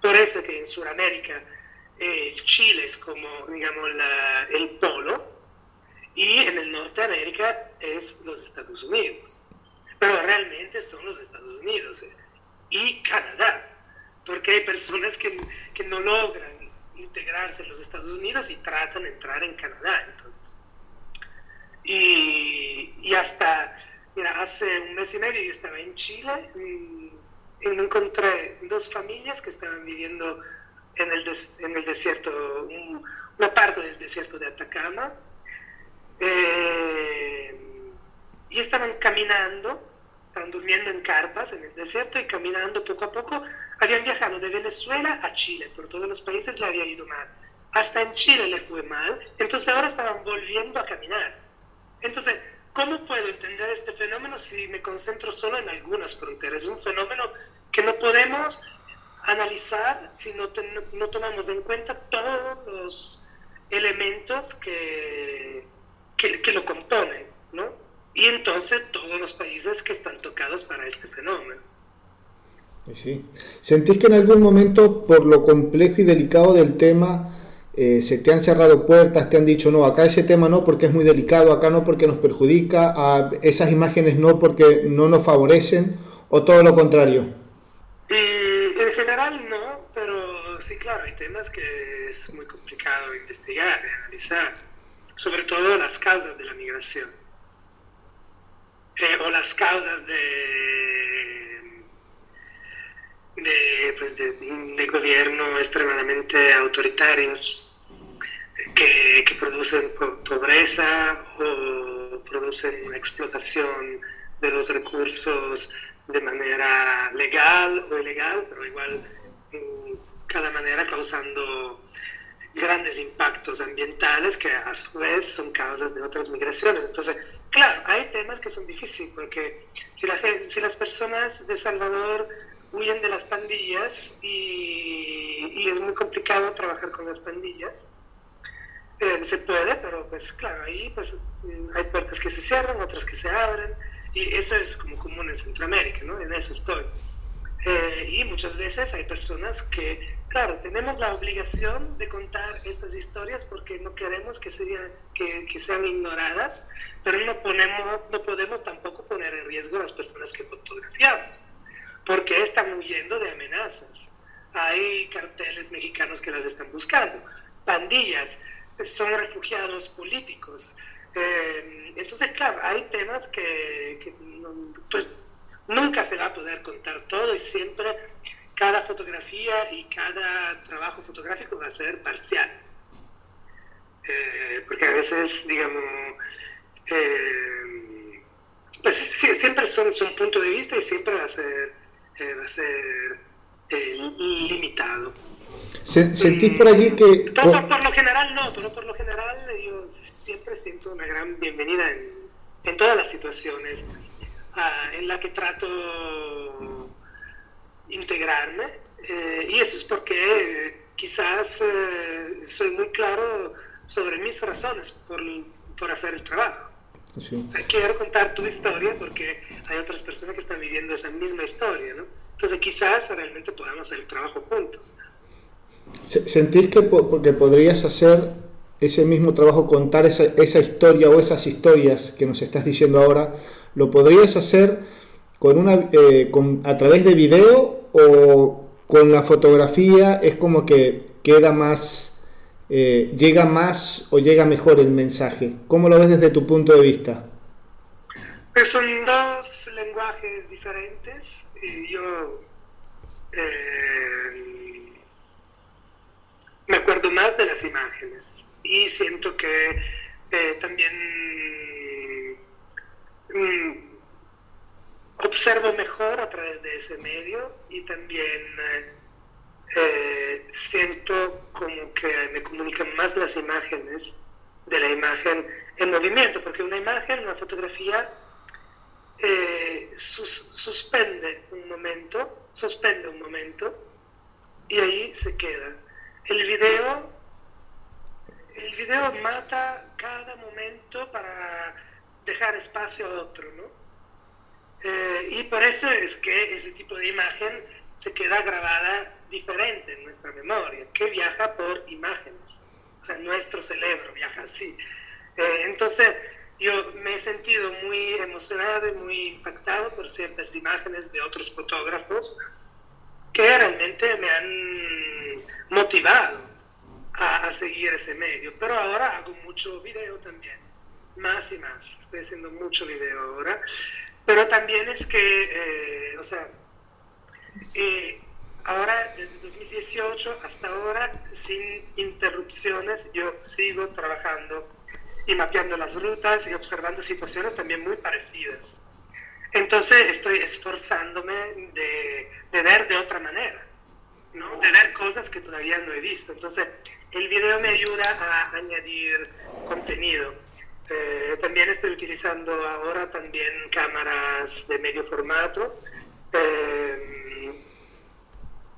Por eso que en Sudamérica eh, Chile es como, digamos, el polo y en el Norteamérica es los Estados Unidos. Pero realmente son los Estados Unidos eh, y Canadá, porque hay personas que, que, no logran integrarse en los Estados Unidos y tratan de entrar en Canadá. Entonces. Y, y hasta, mira, hace un mes y medio yo estaba en Chile y encontré dos familias que estaban viviendo en el, en el desierto, una parte del desierto de Atacama, eh, y estaban caminando, estaban durmiendo en carpas en el desierto y caminando poco a poco, habían viajado de Venezuela a Chile, por todos los países le había ido mal, hasta en Chile le fue mal, entonces ahora estaban volviendo a caminar. Entonces, ¿cómo puedo entender este fenómeno si me concentro solo en algunas fronteras? Es un fenómeno que no podemos analizar si no, no tomamos en cuenta todos los elementos que, que, lo componen, ¿no? Y entonces todos los países que están tocados para este fenómeno. Sí. ¿Sentís que en algún momento, por lo complejo y delicado del tema, eh, se te han cerrado puertas, te han dicho, no, acá ese tema no porque es muy delicado, acá no porque nos perjudica, a esas imágenes no porque no nos favorecen, o todo lo contrario? Mm, en general no, pero sí, claro, hay temas que es muy complicado investigar y analizar, sobre todo las causas de la migración, eh, o las causas de, pues de, de gobierno extremadamente autoritarios que, que producen pobreza o producen explotación de los recursos de manera legal o ilegal, pero igual en cada manera causando grandes impactos ambientales que a su vez son causas de otras migraciones. Entonces, claro, hay temas que son difíciles porque si, la si las personas de Salvador huyen de las pandillas y, y es muy complicado trabajar con las pandillas, eh, se puede, pero pues claro, ahí pues hay puertas que se cierran, otras que se abren y eso es como común en Centroamérica, ¿no? En eso estoy. Eh, y muchas veces hay personas que, claro, tenemos la obligación de contar estas historias porque no queremos que, sean, que, que, sean ignoradas, pero no, ponemos, no podemos tampoco poner en riesgo a las personas que fotografiamos, porque están huyendo de amenazas. Hay carteles mexicanos que las están buscando, pandillas, son refugiados políticos, eh, entonces, claro, hay temas que, pues, nunca se va a poder contar todo y siempre cada fotografía y cada trabajo fotográfico va a ser parcial. Eh, porque a veces, digamos, eh, pues siempre son, son puntos de vista y siempre va a ser, va a ser limitado. ¿Sentís por allí que...? Por, por, lo general no, pero por lo general yo siempre siento una gran bienvenida en, en todas las situaciones uh, en la que trato integrarme eh, y eso es porque eh, quizás eh, soy muy claro sobre mis razones por, por hacer el trabajo. Sí. O sea, quiero contar tu historia porque hay otras personas que están viviendo esa misma historia, ¿no? Entonces quizás realmente podamos hacer el trabajo juntos. ¿Sentís que, que podrías hacer ese mismo trabajo, contar esa, esa, historia o esas historias que nos estás diciendo ahora, lo podrías hacer con una, eh, con, a través de video o con la fotografía es como que queda más, eh, llega más o llega mejor el mensaje. ¿Cómo lo ves desde tu punto de vista? Pues son dos lenguajes diferentes. Yo eh, me acuerdo más de las imágenes y siento que también mm, observo mejor a través de ese medio y también eh, eh, siento como que me comunican más las imágenes de la imagen en movimiento, porque una imagen, una fotografía, suspende un momento, suspende un momento y ahí se queda. El video el video mata cada momento para dejar espacio a otro, ¿no? Eh, y por eso es que ese tipo de imagen se queda grabada diferente en nuestra memoria, que viaja por imágenes. O sea, nuestro cerebro viaja así. Eh, entonces, yo me he sentido muy emocionado y muy impactado por ciertas imágenes de otros fotógrafos que realmente me han motivado a, seguir ese medio. Pero ahora hago mucho video también, más y más. Estoy haciendo mucho video ahora. Pero también es que, eh, o sea, eh, ahora desde 2018 hasta ahora, sin interrupciones, yo sigo trabajando y mapeando las rutas y observando situaciones también muy parecidas. Entonces estoy esforzándome de, de ver de otra manera, ¿no? de ver cosas que todavía no he visto. Entonces el video me ayuda a añadir contenido. Eh, también estoy utilizando ahora también cámaras de medio formato eh,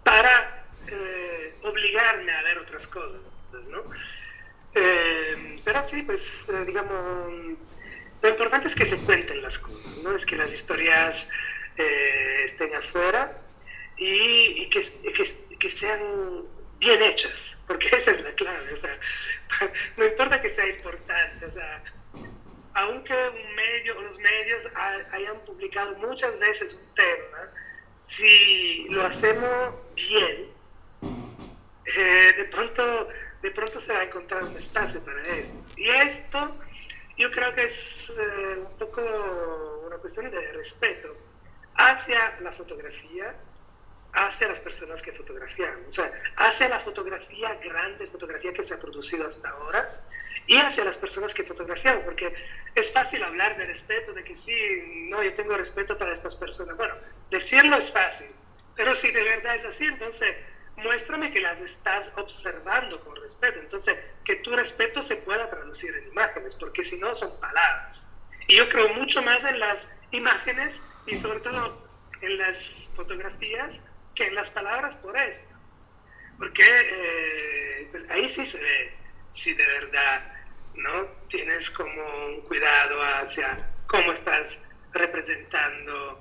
para eh, obligarme a ver otras cosas, ¿no? Eh, pero sí, pues, eh, digamos, lo importante es que se cuenten las cosas, ¿no? Es que las historias estén afuera y, que, que, que, sean bien hechas, porque esa es la clave, o sea, no importa que sea importante, o sea, aunque un medio los medios hayan publicado muchas veces un tema, si lo hacemos bien, eh, de, pronto, de pronto se va a encontrar un espacio para esto. Y esto yo creo que es eh, un poco una cuestión de respeto hacia la fotografía, hacia las personas que fotografian, o sea, hacia la fotografía grande, fotografía que se ha producido hasta ahora, y hacia las personas que fotografian, porque es fácil hablar de respeto, de que sí, no, yo tengo respeto para estas personas. Bueno, decirlo es fácil, pero si de verdad es así, entonces muéstrame que las estás observando con respeto. Entonces, que tu respeto se pueda traducir en imágenes, porque si no son palabras. Y yo creo mucho más en las imágenes y sobre todo en las fotografías que en las palabras por esto. Porque eh, pues ahí sí se ve si de verdad ¿no? Tienes como un cuidado hacia cómo estás representando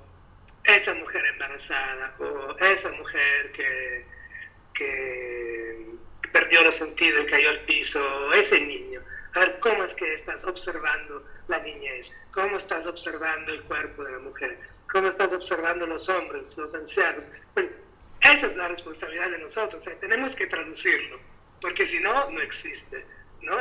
esa mujer embarazada o esa mujer que, que perdió los sentidos y cayó al piso, o ese niño. A ver cómo es que estás observando la niñez, cómo estás observando el cuerpo de la mujer, cómo estás observando los hombres, los ancianos. Pues, esa es la responsabilidad de nosotros, tenemos que traducirlo, porque si no, no existe.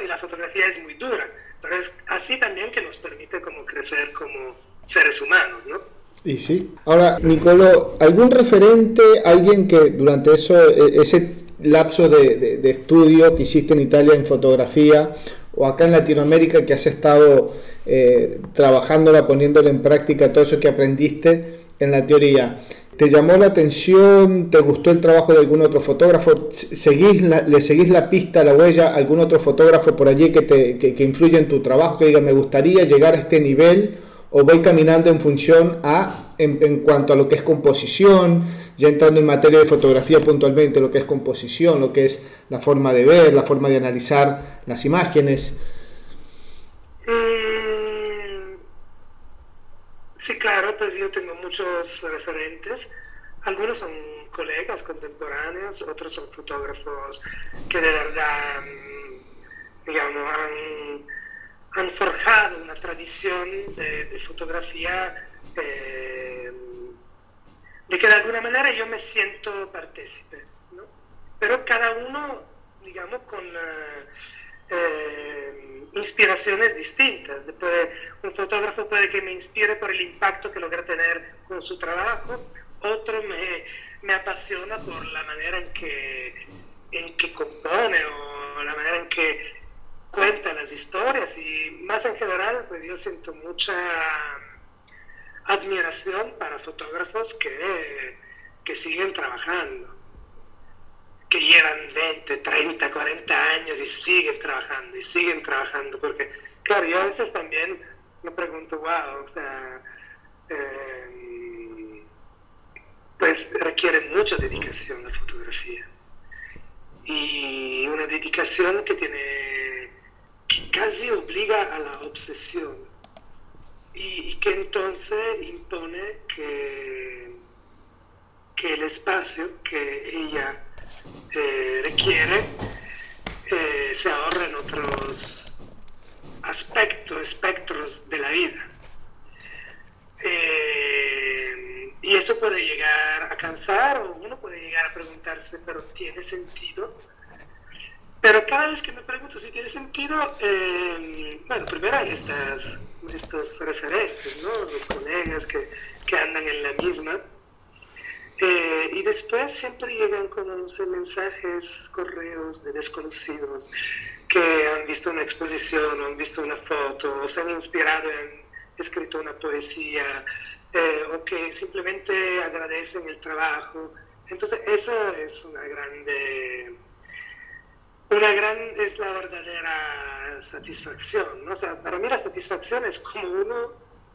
Y la fotografía es muy dura, pero es así también que nos permite como crecer como seres humanos, ¿no? Y sí. Ahora, Nicolo, ¿algún referente, alguien que durante eso, e, ese lapso de, estudio que hiciste en Italia en fotografía o acá en Latinoamérica que has estado eh, trabajándola, poniéndola en práctica, todo eso que aprendiste en la teoría, ¿Te llamó la atención? ¿Te gustó el trabajo de algún otro fotógrafo? ¿Seguís ¿Le seguís la pista, la huella algún otro fotógrafo por allí que, te, que, influye en tu trabajo? Que diga, me gustaría llegar a este nivel o voy caminando en función a, en, cuanto a lo que es composición, ya entrando en materia de fotografía puntualmente, lo que es composición, lo que es la forma de ver, la forma de analizar las imágenes. Sí, claro, pues yo tengo muchos referentes. Algunos son colegas contemporáneos, otros son fotógrafos que de verdad, mm, digamos, han, forjado una tradición de, fotografía eh, de que de alguna manera yo me siento partícipe, ¿no? Pero cada uno, digamos, con... Eh, eh, inspiraciones distintas. un fotógrafo puede que me inspire por el impacto que logra tener con su trabajo, otro me, me apasiona por la manera en que, en que compone o la manera en que cuenta las historias y más en general pues yo siento mucha admiración para fotógrafos que, que siguen trabajando que llevan 20, 30, 40 años y siguen trabajando y siguen trabajando, porque claro, yo a veces también me pregunto, wow, o sea, em, pues requiere mucha dedicación la fotografía y una dedicación que tiene, que casi obliga a la obsesión. Y, que entonces impone que, que el espacio que ella eh, requiere eh, se ahorra en otros aspectos, espectros de la vida. Eh, y eso puede llegar a cansar o uno puede llegar a preguntarse, pero ¿tiene sentido? Pero cada vez que me pregunto si tiene sentido, bueno, primero hay estas, estos referentes, ¿no? los colegas que, que andan en la misma. Eh, y después siempre llegan como no sé, mensajes, correos de desconocidos que han visto una exposición han visto una foto o se han inspirado en escrito una poesía eh, o que simplemente agradecen el trabajo. Entonces esa es una grande, una gran, es la verdadera satisfacción. ¿no? O sea, para mí la satisfacción es como uno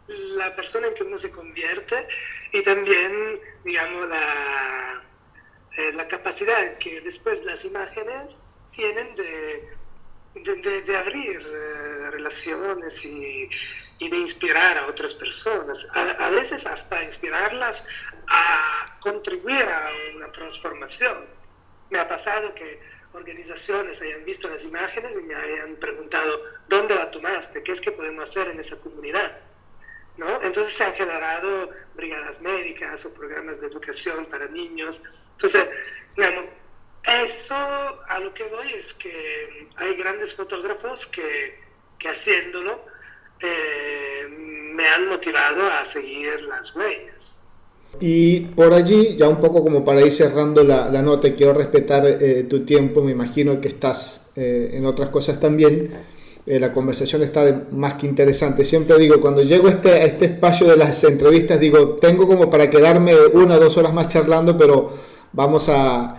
la persona en que uno se convierte y también, digamos, la, eh, la capacidad que después las imágenes tienen de, de, de, abrir eh, relaciones y, y, de inspirar a otras personas, a, a, veces hasta inspirarlas a contribuir a una transformación. Me ha pasado que organizaciones hayan visto las imágenes y me hayan preguntado, ¿dónde la tomaste? ¿Qué es que podemos hacer en esa comunidad? ¿No? Entonces se han generado brigadas médicas o programas de educación para niños. Entonces, digamos, eso a lo que voy es que hay grandes fotógrafos que, que haciéndolo eh, me han motivado a seguir las huellas. Y por allí, ya un poco como para ir cerrando la, la nota, quiero respetar eh, tu tiempo, me imagino que estás eh, en otras cosas también. Eh, la conversación está más que interesante. Siempre digo, cuando llego a este, este espacio de las entrevistas, digo, tengo como para quedarme una o dos horas más charlando, pero vamos a,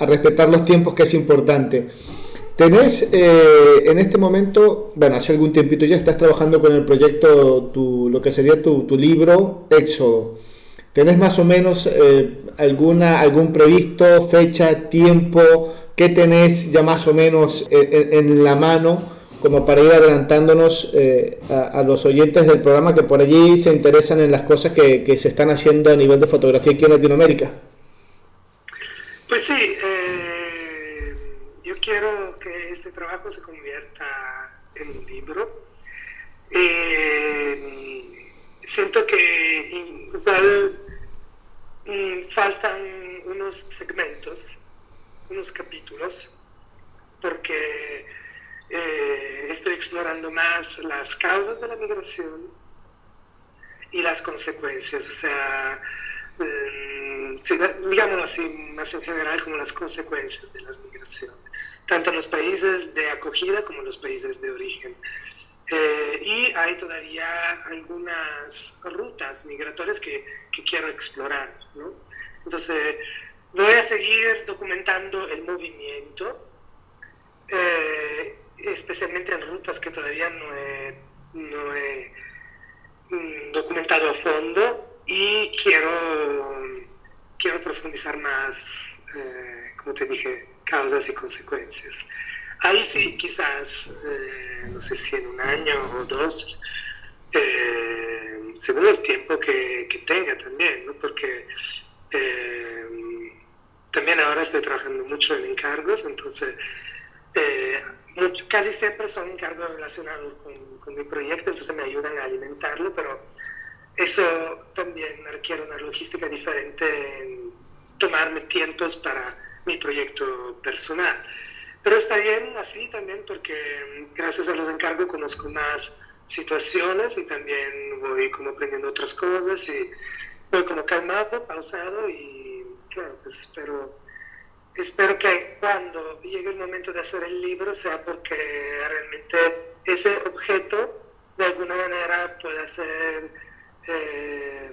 respetar los tiempos, que es importante. Tenés en este momento, bueno, hace algún tiempito ya estás trabajando con el proyecto, tu, lo que sería tu, libro, Éxodo. ¿Tenés más o menos eh, alguna, algún previsto, fecha, tiempo? ¿Qué tenés ya más o menos en, en la mano como para ir adelantándonos eh, a, los oyentes del programa que por allí se interesan en las cosas que, se están haciendo a nivel de fotografía aquí en Latinoamérica? Pues sí, eh, yo quiero que este trabajo se convierta en un libro. siento que igual y faltan unos segmentos, unos capítulos, porque eh, estoy explorando más las causas de la migración y las consecuencias, o sea, eh, digámoslo así, más en general como las consecuencias de las migraciones, tanto en los países de acogida como en los países de origen. Eh, y hay todavía algunas rutas migratorias que, que quiero explorar. ¿no? Entonces, voy a seguir documentando el movimiento, eh, especialmente en rutas que todavía no he, no he mm, documentado a fondo y quiero, quiero profundizar más, eh, como te dije, causas y consecuencias. Ahí sí, quizás, eh, no sé si en un año o dos, eh, según el tiempo que, que tenga también, ¿no? porque eh, también ahora estoy trabajando mucho en encargos, entonces casi siempre son encargos relacionados con, con, mi proyecto, entonces me ayudan a alimentarlo, pero eso también requiere una logística diferente en tomarme tiempos para mi proyecto personal. Pero está bien así también porque mm, gracias a los encargos conozco más situaciones y también voy como aprendiendo otras cosas y voy como calmado, pausado y claro, pues espero, espero que cuando llegue el momento de hacer el libro sea porque realmente ese objeto de alguna manera pueda ser, eh,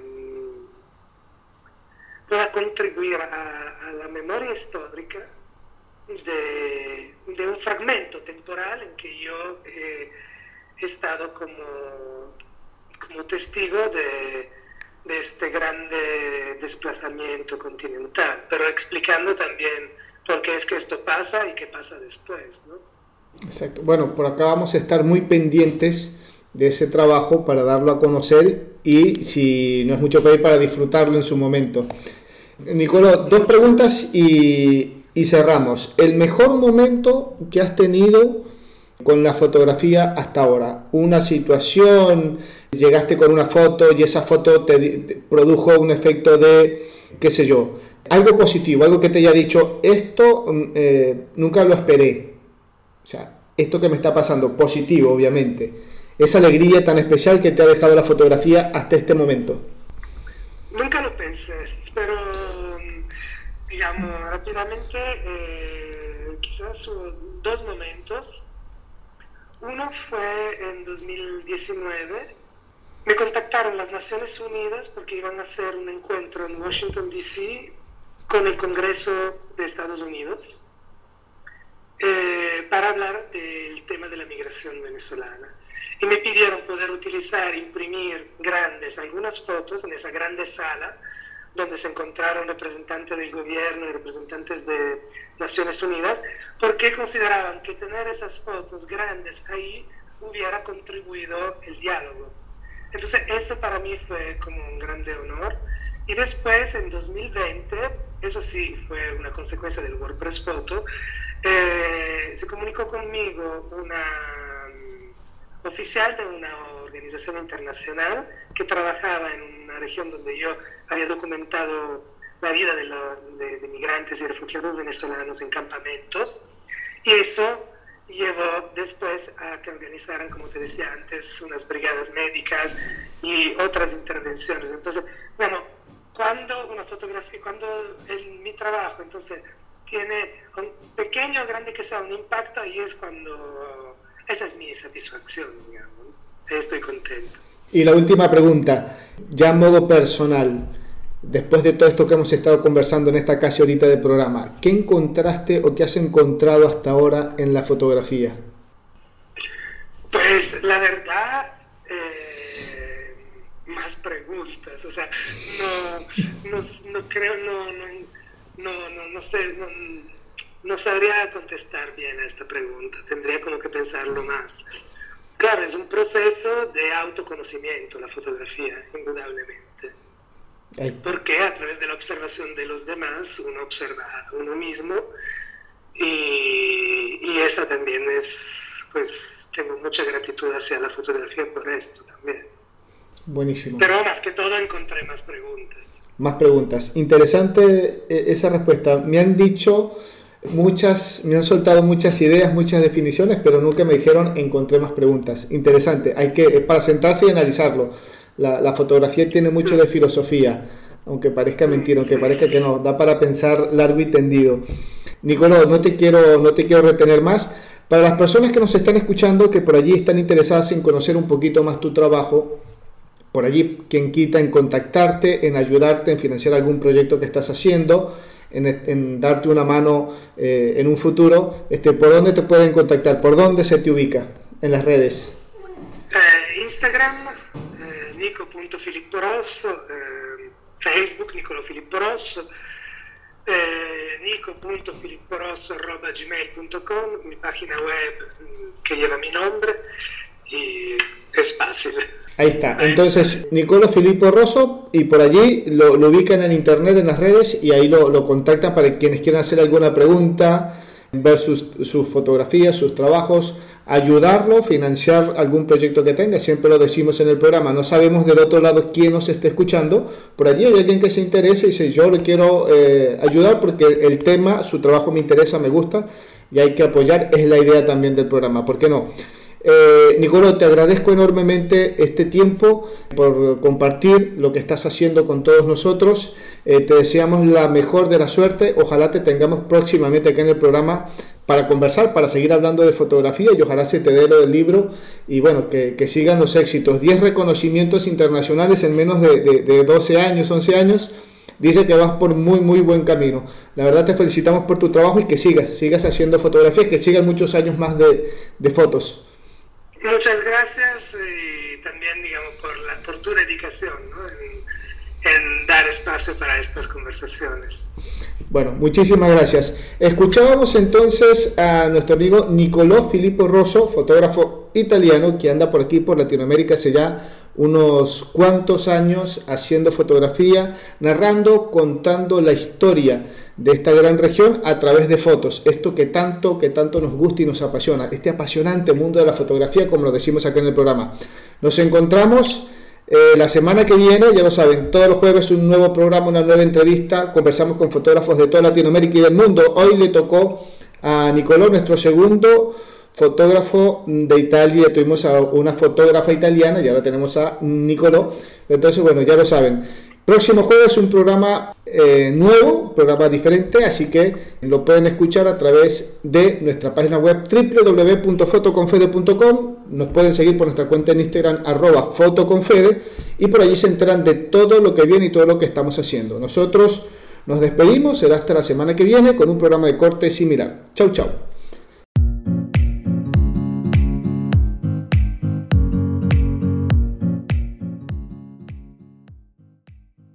pueda contribuir a, la memoria histórica de, de, un fragmento temporal en que yo eh, he estado como, como testigo de, de, este grande desplazamiento continental, pero explicando también por qué es que esto pasa y qué pasa después. ¿no? Exacto. Bueno, por acá vamos a estar muy pendientes de ese trabajo para darlo a conocer y si no es mucho pedir para disfrutarlo en su momento. Nicolás, dos preguntas y, y cerramos. El mejor momento que has tenido con la fotografía hasta ahora. Una situación, llegaste con una foto y esa foto te, produjo un efecto de, qué sé yo, algo positivo, algo que te haya dicho, esto eh, nunca lo esperé. O sea, esto que me está pasando, positivo, obviamente. Esa alegría tan especial que te ha dejado la fotografía hasta este momento. Nunca lo pensé, pero digamos, rápidamente, eh, quizás dos momentos. Uno fue en 2019. Me contactaron las Naciones Unidas porque iban a hacer un encuentro en Washington, D.C. con el Congreso de Estados Unidos eh, para hablar del tema de la migración venezolana. Y me pidieron poder utilizar, imprimir grandes, algunas fotos en esa grande sala donde se encontraron representantes del gobierno y representantes de Naciones Unidas, porque consideraban que tener esas fotos grandes ahí hubiera contribuido el diálogo. Entonces eso para mí fue como un grande honor. Y después, en 2020, eso sí fue una consecuencia del WordPress Photo, eh, se comunicó conmigo una mm, oficial de una organización internacional que trabajaba en una región donde yo había documentado la vida de, de migrantes y refugiados venezolanos en campamentos. Y eso llevó después a que organizaran, como te decía antes, unas brigadas médicas y otras intervenciones. Entonces, bueno, cuando una fotografía, cuando mi trabajo, entonces, tiene un pequeño o grande que sea un impacto, ahí es cuando, esa es mi satisfacción, digamos. Estoy contento. Y la última pregunta, ya a modo personal, después de todo esto que hemos estado conversando en esta casi horita de programa, ¿qué encontraste o qué has encontrado hasta ahora en la fotografía? Pues la verdad, eh, más preguntas, o sea, no, no, creo, no, no, no, no sé, no, no sabría contestar bien a esta pregunta, tendría como que pensarlo más. Claro, es un proceso de autoconocimiento la fotografía, indudablemente. Porque a través de la observación de los demás uno observa a uno mismo y, y, esa también es, pues tengo mucha gratitud hacia la fotografía por esto también. Buenísimo. Pero más que todo encontré más preguntas. Más preguntas. Interesante eh, esa respuesta. Me han dicho muchas, me han soltado muchas ideas, muchas definiciones, pero nunca me dijeron encontré más preguntas. Interesante. Hay que, para sentarse y analizarlo la, fotografía tiene mucho de filosofía, aunque parezca mentira, aunque parezca que no, da para pensar largo y tendido. Nicolás, no te quiero, no te quiero retener más. Para las personas que nos están escuchando, que por allí están interesadas en conocer un poquito más tu trabajo, por allí quien quita en contactarte, en ayudarte, en financiar algún proyecto que estás haciendo, en, darte una mano eh, en un futuro, este, ¿por dónde te pueden contactar? ¿Por dónde se te ubica en las redes? Eh, Instagram, Nico.Filippo Rosso, eh, Facebook Nicolo Filippo Rosso, eh, nico.filipporosso.gmail.com, mi página web mm, que lleva mi nombre y es fácil. Ahí está. Entonces, Nicolo Filippo Rosso, y por allí lo, ubican en internet, en las redes, y ahí lo, lo contactan para quienes quieran hacer alguna pregunta, ver sus, sus fotografías, sus trabajos ayudarlo, financiar algún proyecto que tenga, siempre lo decimos en el programa, no sabemos del otro lado quién nos está escuchando, por allí hay alguien que se interese y dice yo le quiero eh, ayudar porque el tema, su trabajo me interesa, me gusta y hay que apoyar, es la idea también del programa, ¿por qué no? Eh, Nicolo, te agradezco enormemente este tiempo por compartir lo que estás haciendo con todos nosotros. Eh, te deseamos la mejor de la suerte. Ojalá te tengamos próximamente aquí en el programa para conversar, para seguir hablando de fotografía y ojalá se te dé lo del libro y bueno, que, sigan los éxitos. 10 reconocimientos internacionales en menos de, de, 12 años, 11 años. Dice que vas por muy, muy buen camino. La verdad te felicitamos por tu trabajo y que sigas, sigas haciendo fotografías, que sigan muchos años más de, de fotos. Muchas gracias y también, digamos, por, la, por tu dedicación ¿no? en dar espacio para estas conversaciones. Bueno, muchísimas gracias. Escuchábamos entonces a nuestro amigo Nicolò Filippo Rosso, fotógrafo italiano que anda por aquí, por Latinoamérica, hace ya unos cuantos años haciendo fotografía, narrando, contando la historia de esta gran región a través de fotos. Esto que tanto, que tanto nos gusta y nos apasiona. Este apasionante mundo de la fotografía, como lo decimos acá en el programa. Nos encontramos eh, la semana que viene, ya lo saben, todos los jueves un nuevo programa, una nueva entrevista. Conversamos con fotógrafos de toda Latinoamérica y del mundo. Hoy le tocó a Nicolò, nuestro segundo fotógrafo de Italia. Tuvimos a una fotógrafa italiana y ahora tenemos a Nicolò. Entonces, bueno, ya lo saben. Próximo jueves un programa eh, nuevo, programa diferente, así que lo pueden escuchar a través de nuestra página web www.fotoconfede.com. Nos pueden seguir por nuestra cuenta en Instagram arroba fotoconfede y por allí se enteran de todo lo que viene y todo lo que estamos haciendo. Nosotros nos despedimos, será hasta la semana que viene con un programa de corte similar. Chau, chau.